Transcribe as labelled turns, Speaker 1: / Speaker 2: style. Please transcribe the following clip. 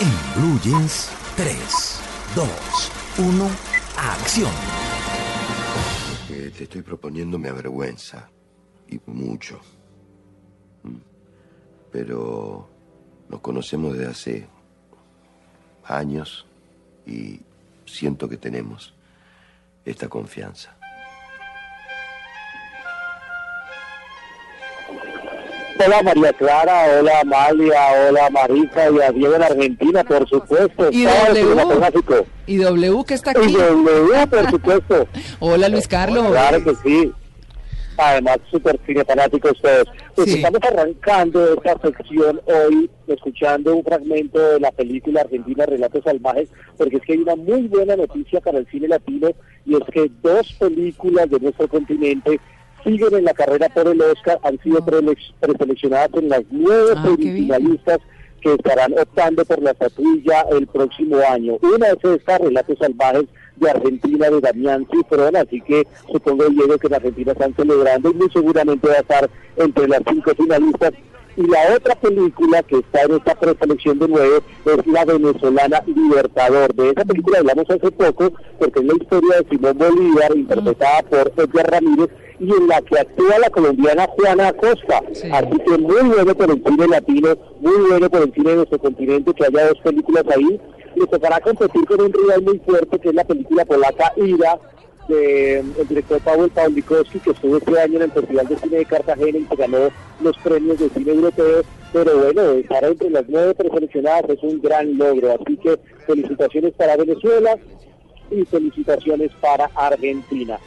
Speaker 1: En Blue Jeans, 3, 2, 1, acción.
Speaker 2: Lo que te estoy proponiendo me avergüenza. Y mucho. Mm. Pero nos conocemos desde hace años y siento que tenemos esta confianza.
Speaker 3: Hola María Clara, hola Amalia, hola Marisa y a Diego en Argentina, por supuesto.
Speaker 4: Y W. Y W que está
Speaker 3: Y
Speaker 4: aquí.
Speaker 3: W, por supuesto.
Speaker 4: Hola Luis Carlos.
Speaker 3: Claro que sí. Además, súper cinefanáticos todos. Pues
Speaker 4: Sí.
Speaker 3: estamos arrancando esta sección hoy, escuchando un fragmento de la película argentina Relatos Salvajes, porque es que hay una muy buena noticia para el cine latino, y es que dos películas de nuestro continente siguen en la carrera por el Oscar, han sido prele- preseleccionadas en las nueve
Speaker 4: Ah,
Speaker 3: semifinalistas que estarán optando por la estatuilla el próximo año. Una es esta, Relatos Salvajes de Argentina, de Damián Cifrón, así que supongo, Diego, que en Argentina están celebrando y muy seguramente va a estar entre las cinco finalistas. Y la otra película que está en esta preselección de nueve es la venezolana Libertador. De esa película hablamos hace poco porque es la historia de Simón Bolívar, interpretada por Edgar Ramírez, y en la que actúa la colombiana Juana Acosta.
Speaker 4: Sí.
Speaker 3: Así que muy bueno por el cine latino, muy bueno por el cine de nuestro continente que haya dos películas ahí. Le tocará competir con un rival muy fuerte que es la película polaca Ira, de, el director Paweł Pawlikowski, que estuvo este año en el Festival de Cine de Cartagena y que ganó los premios de cine europeo. Pero bueno, estar entre las nueve preseleccionadas es un gran logro. Así que felicitaciones para Venezuela y felicitaciones para Argentina.